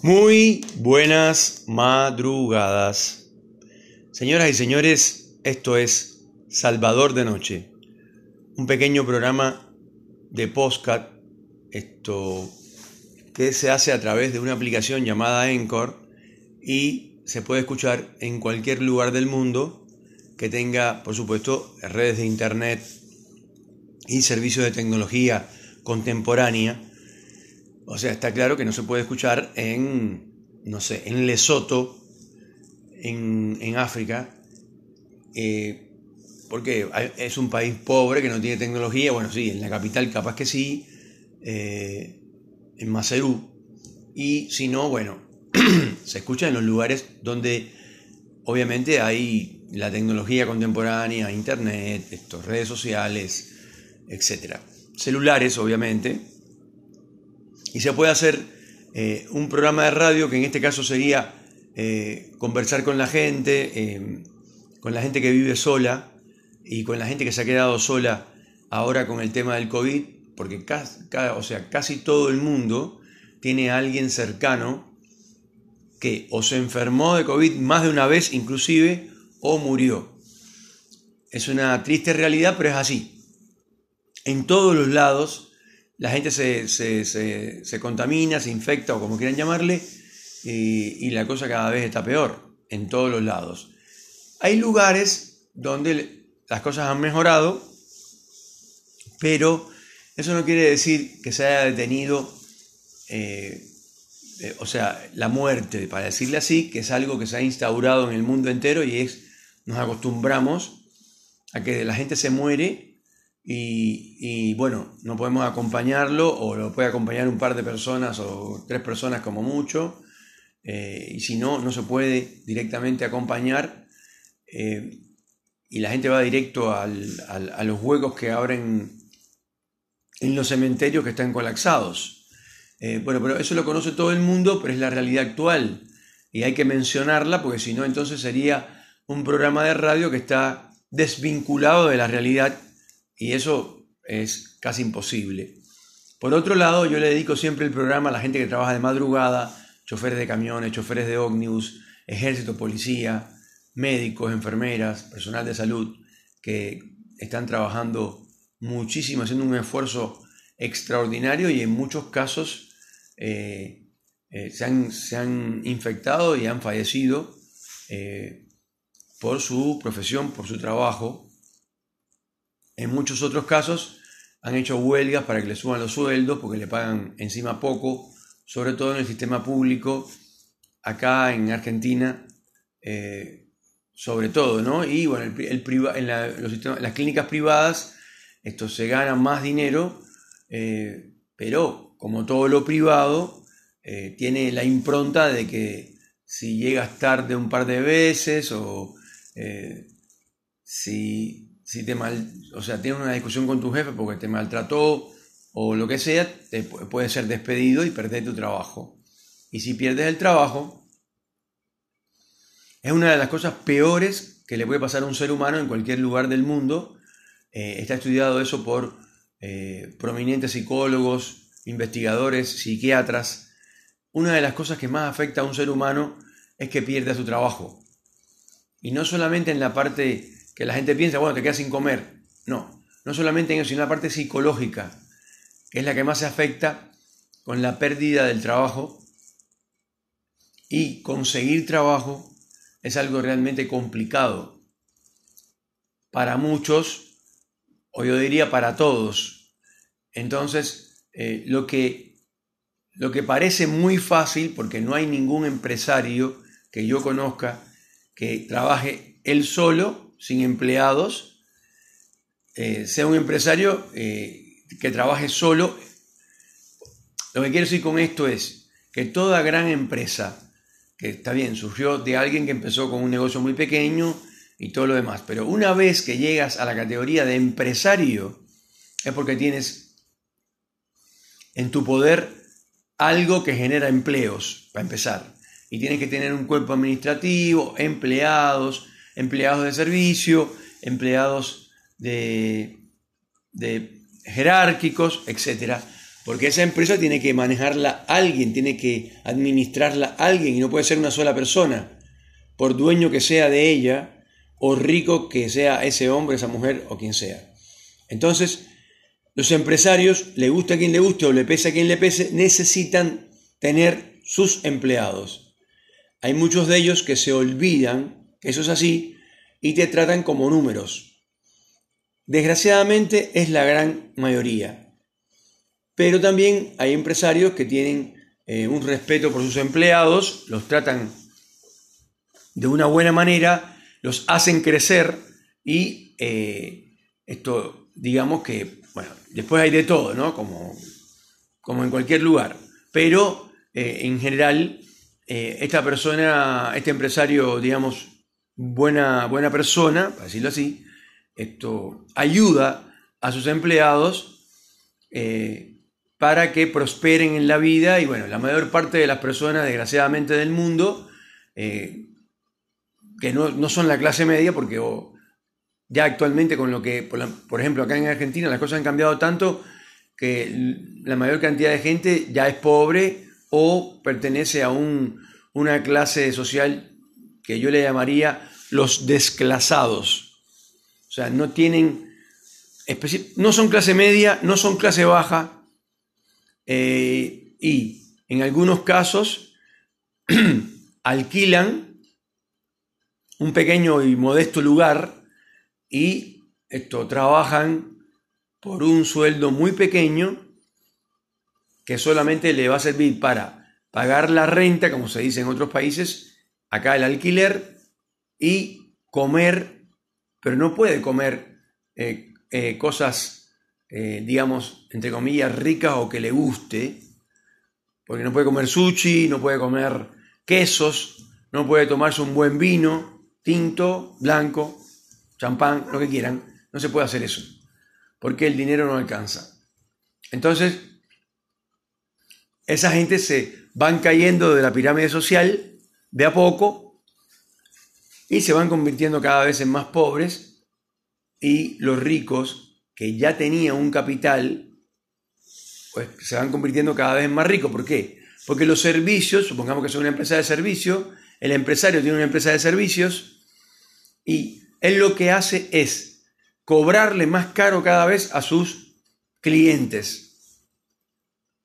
Muy buenas madrugadas. Señoras y señores, esto es Salvador de Noche, un pequeño programa de postcat esto que se hace a través de una aplicación llamada Encore y se puede escuchar en cualquier lugar del mundo que tenga, por supuesto, redes de internet y servicios de tecnología contemporánea o sea, está claro que no se puede escuchar en, no sé, en Lesoto, en, África, eh, porque es un país pobre que no tiene tecnología. Bueno, sí, en la capital capaz que sí, eh, en Macerú. Y si no, bueno, se escucha en los lugares donde obviamente hay la tecnología contemporánea, internet, estos, redes sociales, etc. Celulares, obviamente, y se puede hacer eh, un programa de radio que en este caso sería eh, conversar con la gente, eh, con la gente que vive sola y con la gente que se ha quedado sola ahora con el tema del COVID, porque o sea, casi todo el mundo tiene a alguien cercano que o se enfermó de COVID más de una vez inclusive o murió. Es una triste realidad, pero es así. En todos los lados la gente se, contamina, se infecta o como quieran llamarle, y, la cosa cada vez está peor en todos los lados. Hay lugares donde las cosas han mejorado, pero eso no quiere decir que se haya detenido, eh, eh, o sea, la muerte, para decirle así, que es algo que se ha instaurado en el mundo entero y es, nos acostumbramos a que la gente se muere y, bueno, no podemos acompañarlo o lo puede acompañar un par de personas o tres personas como mucho. Eh, y si no, no se puede directamente acompañar. Eh, y la gente va directo a los huecos que abren en los cementerios que están colapsados. Eh, bueno, pero eso lo conoce todo el mundo, pero es la realidad actual. Y hay que mencionarla porque si no, entonces sería un programa de radio que está desvinculado de la realidad y eso es casi imposible. Por otro lado, yo le dedico siempre el programa a la gente que trabaja de madrugada, choferes de camiones, choferes de ómnibus, ejército, policía, médicos, enfermeras, personal de salud, que están trabajando muchísimo, haciendo un esfuerzo extraordinario y en muchos casos eh, eh, se, han, infectado y han fallecido eh, por su profesión, por su trabajo, en muchos otros casos han hecho huelgas para que le suban los sueldos porque le pagan encima poco, sobre todo en el sistema público, acá en Argentina, eh, sobre todo, ¿no? Y bueno, en las clínicas privadas esto se gana más dinero, eh, pero como todo lo privado, eh, tiene la impronta de que si llegas tarde un par de veces o si si te mal, o sea, tienes una discusión con tu jefe porque te maltrató o lo que sea, te puedes ser despedido y perder tu trabajo. Y si pierdes el trabajo, es una de las cosas peores que le puede pasar a un ser humano en cualquier lugar del mundo. Eh, está estudiado eso por eh, prominentes psicólogos, investigadores, psiquiatras. Una de las cosas que más afecta a un ser humano es que pierda su trabajo. Y no solamente en la parte que la gente piensa, bueno, te quedas sin comer. No, no solamente en eso, sino la parte psicológica, que es la que más se afecta con la pérdida del trabajo. Y conseguir trabajo es algo realmente complicado. Para muchos, o yo diría para todos. Entonces, eh, lo, que, lo que parece muy fácil, porque no hay ningún empresario que yo conozca que trabaje él solo sin empleados, eh, sea un empresario eh, que trabaje solo. Lo que quiero decir con esto es que toda gran empresa, que está bien, surgió de alguien que empezó con un negocio muy pequeño y todo lo demás, pero una vez que llegas a la categoría de empresario, es porque tienes en tu poder algo que genera empleos, para empezar. Y tienes que tener un cuerpo administrativo, empleados, empleados de servicio, empleados de, jerárquicos, etc. Porque esa empresa tiene que manejarla alguien, tiene que administrarla alguien y no puede ser una sola persona, por dueño que sea de ella o rico que sea ese hombre, esa mujer o quien sea. Entonces, los empresarios, le gusta a quien le guste o le pese a quien le pese, necesitan tener sus empleados. Hay muchos de ellos que se olvidan eso es así y te tratan como números. Desgraciadamente es la gran mayoría. Pero también hay empresarios que tienen eh, un respeto por sus empleados, los tratan de una buena manera, los hacen crecer y eh, esto, digamos que bueno, después hay de todo, ¿no? Como, como en cualquier lugar. Pero eh, en general, esta persona, este empresario, digamos, buena, buena persona, para decirlo así, esto ayuda a sus empleados eh, para que prosperen en la vida y bueno, la mayor parte de las personas, desgraciadamente, del mundo, que no, no, son la clase media, porque ya actualmente con lo que, por, ejemplo, acá en Argentina las cosas han cambiado tanto que la mayor cantidad de gente ya es pobre o pertenece a una clase social que yo le llamaría los desclasados. O sea, no tienen, no son clase media, no son clase baja eh, y en algunos casos alquilan un pequeño y modesto lugar y esto, trabajan por un sueldo muy pequeño que solamente le va a servir para pagar la renta, como se dice en otros países, acá el alquiler y comer, pero no puede comer eh, eh, cosas, eh, digamos, entre comillas, ricas o que le guste, porque no puede comer sushi, no puede comer quesos, no puede tomarse un buen vino, tinto, blanco, champán, lo que quieran, no se puede hacer eso, porque el dinero no alcanza. Entonces, esa gente se van cayendo de la pirámide social de a poco y se van convirtiendo cada vez en más pobres y los ricos que ya tenían un capital, pues se van convirtiendo cada vez más ricos. ¿Por qué? Porque los servicios, supongamos que son una empresa de servicio, el empresario tiene una empresa de servicios y él lo que hace es cobrarle más caro cada vez a sus clientes.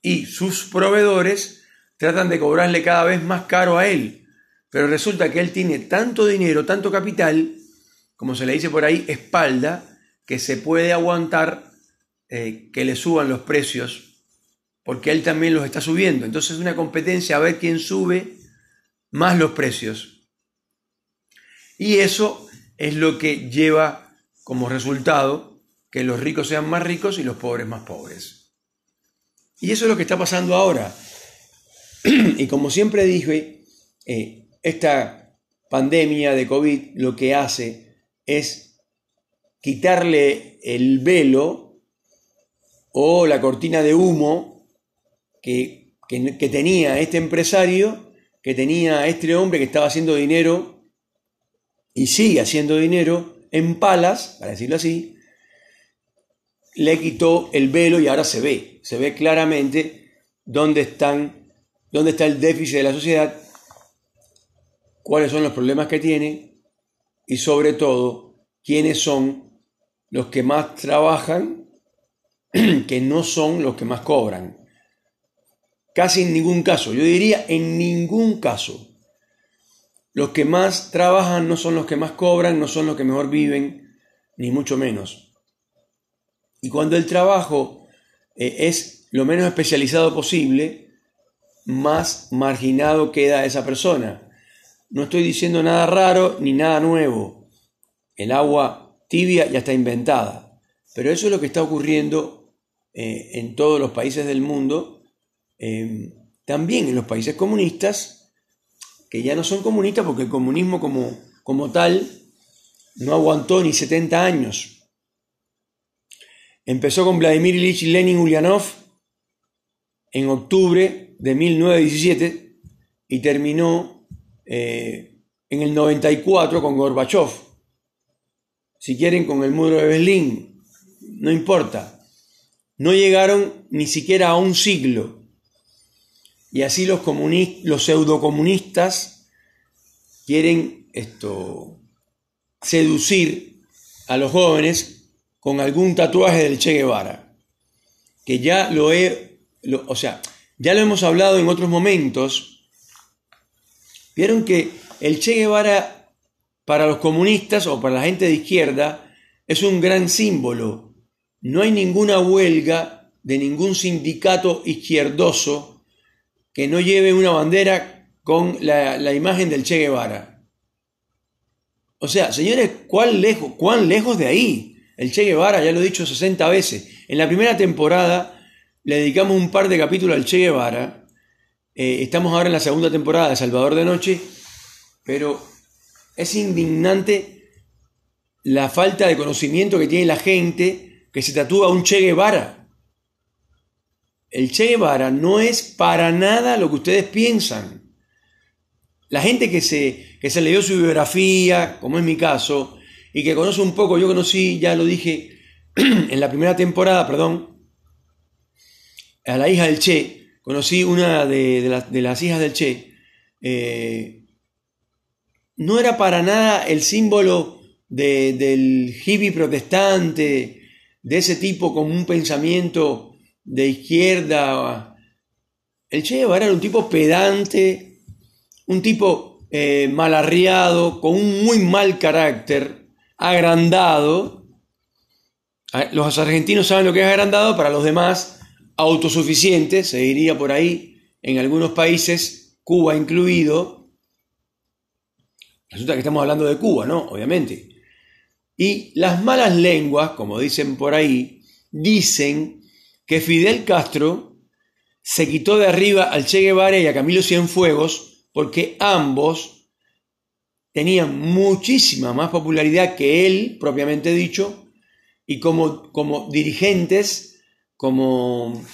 Y sus proveedores tratan de cobrarle cada vez más caro a él. Pero resulta que él tiene tanto dinero, tanto capital, como se le dice por ahí, espalda, que se puede aguantar eh, que le suban los precios, porque él también los está subiendo. Entonces es una competencia a ver quién sube más los precios. Y eso es lo que lleva como resultado que los ricos sean más ricos y los pobres más pobres. Y eso es lo que está pasando ahora. y como siempre dije, eh, esta pandemia de COVID lo que hace es quitarle el velo o la cortina de humo que, que tenía este empresario, que tenía este hombre que estaba haciendo dinero y sigue haciendo dinero en palas, para decirlo así, le quitó el velo y ahora se ve, se ve claramente dónde, están, dónde está el déficit de la sociedad, cuáles son los problemas que tiene y sobre todo quiénes son los que más trabajan, que no son los que más cobran. Casi en ningún caso, yo diría en ningún caso los que más trabajan no son los que más cobran, no son los que mejor viven, ni mucho menos. Y cuando el trabajo eh, es lo menos especializado posible, más marginado queda esa persona. No estoy diciendo nada raro ni nada nuevo. El agua tibia ya está inventada. Pero eso es lo que está ocurriendo eh, en todos los países del mundo, eh, también en los países comunistas, que ya no son comunistas porque el comunismo como, como tal no aguantó ni 70 años. Empezó con Vladimir Ilich Lenin Ulyanov en octubre de 1917 y terminó eh, en el 94 con Gorbachev. Si quieren, con el muro de Berlín, no importa. no llegaron ni siquiera a un siglo. Y así los, los pseudocomunistas quieren esto, seducir a los jóvenes con algún tatuaje del Che Guevara, que ya lo he, o sea, ya lo hemos hablado en otros momentos. Vieron que el Che Guevara para los comunistas o para la gente de izquierda es un gran símbolo. No hay ninguna huelga de ningún sindicato izquierdoso que no lleve una bandera con la, imagen del Che Guevara. O sea, señores, ¿cuán lejos, ¿cuán lejos de ahí? El Che Guevara, ya lo he dicho 60 veces. En la primera temporada le dedicamos un par de capítulos al Che Guevara. Eh, estamos ahora en la segunda temporada de Salvador de Noche, pero es indignante la falta de conocimiento que tiene la gente que se tatúa un Che Guevara. El Che Guevara no es para nada lo que ustedes piensan. La gente que se, que se leyó su biografía, como es mi caso, y que conoce un poco, yo conocí, ya lo dije en la primera temporada, perdón, a la hija del Che, conocí una de, las hijas del Che, eh, no era para nada el símbolo del hippie protestante, de ese tipo con un pensamiento de izquierda. El Che era un tipo pedante, un tipo eh, malarriado, con un muy mal carácter, agrandado. Los argentinos saben lo que es agrandado, para los demás, autosuficiente, se diría por ahí, en algunos países, Cuba incluido. Resulta que estamos hablando de Cuba, ¿no? Obviamente. Y las malas lenguas, como dicen por ahí, dicen que Fidel Castro se quitó de arriba al Che Guevara y a Camilo Cienfuegos porque ambos tenían muchísima más popularidad que él, propiamente dicho, y como, como dirigentes, como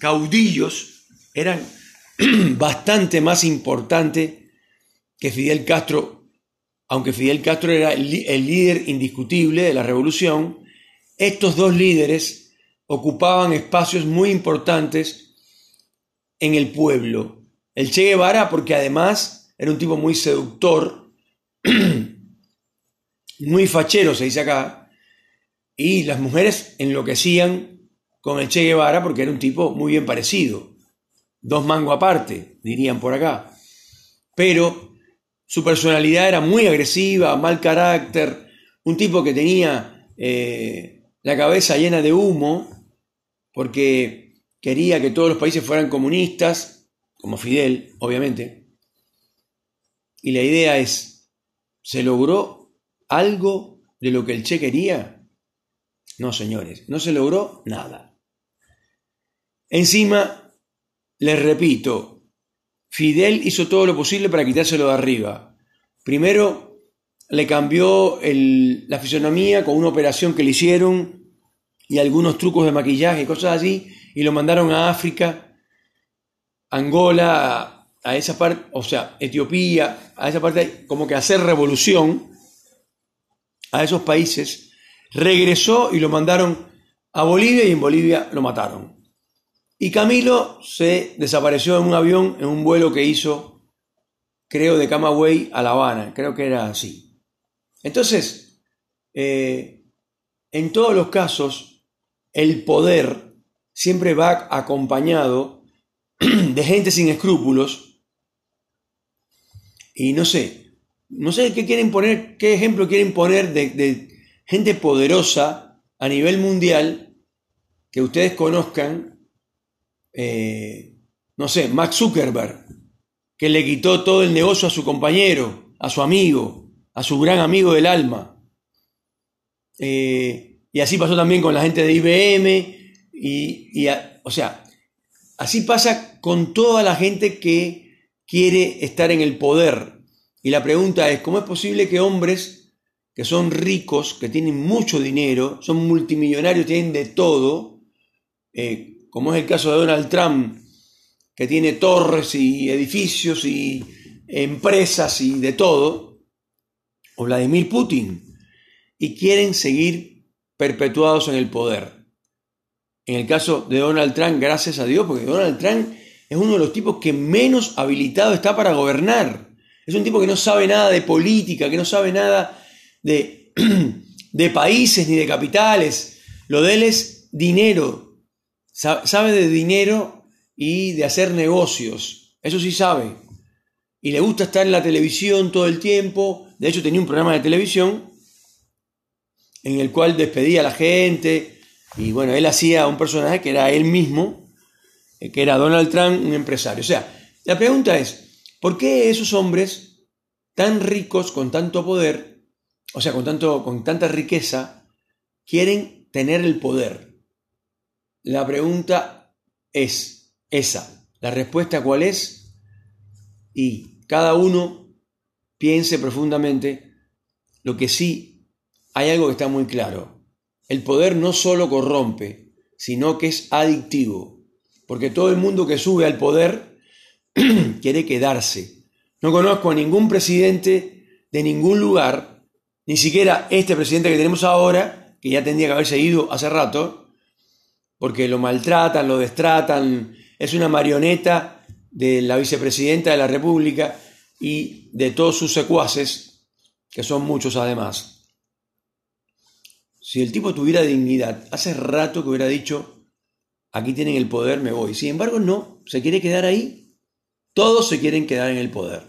caudillos, eran bastante más importantes que Fidel Castro, aunque Fidel Castro era el líder indiscutible de la revolución, estos dos líderes ocupaban espacios muy importantes en el pueblo. El Che Guevara, porque además era un tipo muy seductor, muy fachero, se dice acá, y las mujeres enloquecían con el Che Guevara porque era un tipo muy bien parecido. Dos mangos aparte, dirían por acá. Pero su personalidad era muy agresiva, mal carácter, un tipo que tenía eh, la cabeza llena de humo porque quería que todos los países fueran comunistas como Fidel, obviamente. Y la idea es, ¿se logró algo de lo que el Che quería? No, señores, no se logró nada. Encima, les repito, Fidel hizo todo lo posible para quitárselo de arriba. Primero, le cambió la fisonomía con una operación que le hicieron y algunos trucos de maquillaje y cosas así, y lo mandaron a África Angola, a esa parte, o sea, Etiopía, a esa parte, como que hacer revolución a esos países, regresó y lo mandaron a Bolivia y en Bolivia lo mataron. Y Camilo se desapareció en un avión, en un vuelo que hizo, creo, de Camagüey a La Habana, creo que era así. Entonces, eh, en todos los casos, el poder siempre va acompañado de gente sin escrúpulos. Y no sé, no sé qué quieren poner, qué ejemplo quieren poner de, gente poderosa a nivel mundial que ustedes conozcan. Eh, no sé, Max Zuckerberg, que le quitó todo el negocio a su compañero, a su amigo, a su gran amigo del alma. Eh, y así pasó también con la gente de IBM. Y, o sea, Así pasa con toda la gente que quiere estar en el poder. Y la pregunta es, ¿cómo es posible que hombres que son ricos, que tienen mucho dinero, son multimillonarios, tienen de todo, eh, como es el caso de Donald Trump, que tiene torres y edificios y empresas y de todo, o Vladimir Putin, y quieren seguir perpetuados en el poder? En el caso de Donald Trump, gracias a Dios, porque Donald Trump es uno de los tipos que menos habilitado está para gobernar. Es un tipo que no sabe nada de política, que no sabe nada de, países ni de capitales. Lo de él es dinero. Sabe de dinero y de hacer negocios. Eso sí sabe. Y le gusta estar en la televisión todo el tiempo. De hecho, tenía un programa de televisión en el cual despedía a la gente. Y bueno, él hacía un personaje que era él mismo, eh, que era Donald Trump, un empresario. O sea, la pregunta es, ¿por qué esos hombres tan ricos, con tanto poder, o sea, con, tanto, con tanta riqueza, quieren tener el poder? La pregunta es esa. ¿La respuesta cuál es? Y cada uno piense profundamente lo que sí hay algo que está muy claro. El poder no solo corrompe, sino que es adictivo. Porque todo el mundo que sube al poder quiere quedarse. No conozco a ningún presidente de ningún lugar, ni siquiera este presidente que tenemos ahora, que ya tendría que haberse ido hace rato, porque lo maltratan, lo destratan, es una marioneta de la vicepresidenta de la República y de todos sus secuaces, que son muchos además. Si el tipo tuviera dignidad, hace rato que hubiera dicho, aquí tienen el poder, me voy. Sin embargo, no, se quiere quedar ahí. Todos se quieren quedar en el poder.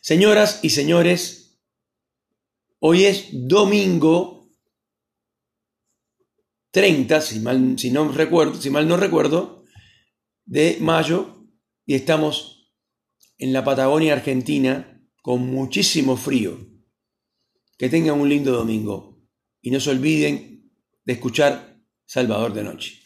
Señoras y señores, hoy es domingo 30, si mal, si no recuerdo, si mal no recuerdo, de mayo y estamos en la Patagonia Argentina con muchísimo frío. Que tengan un lindo domingo y no se olviden de escuchar Salvador de Noche.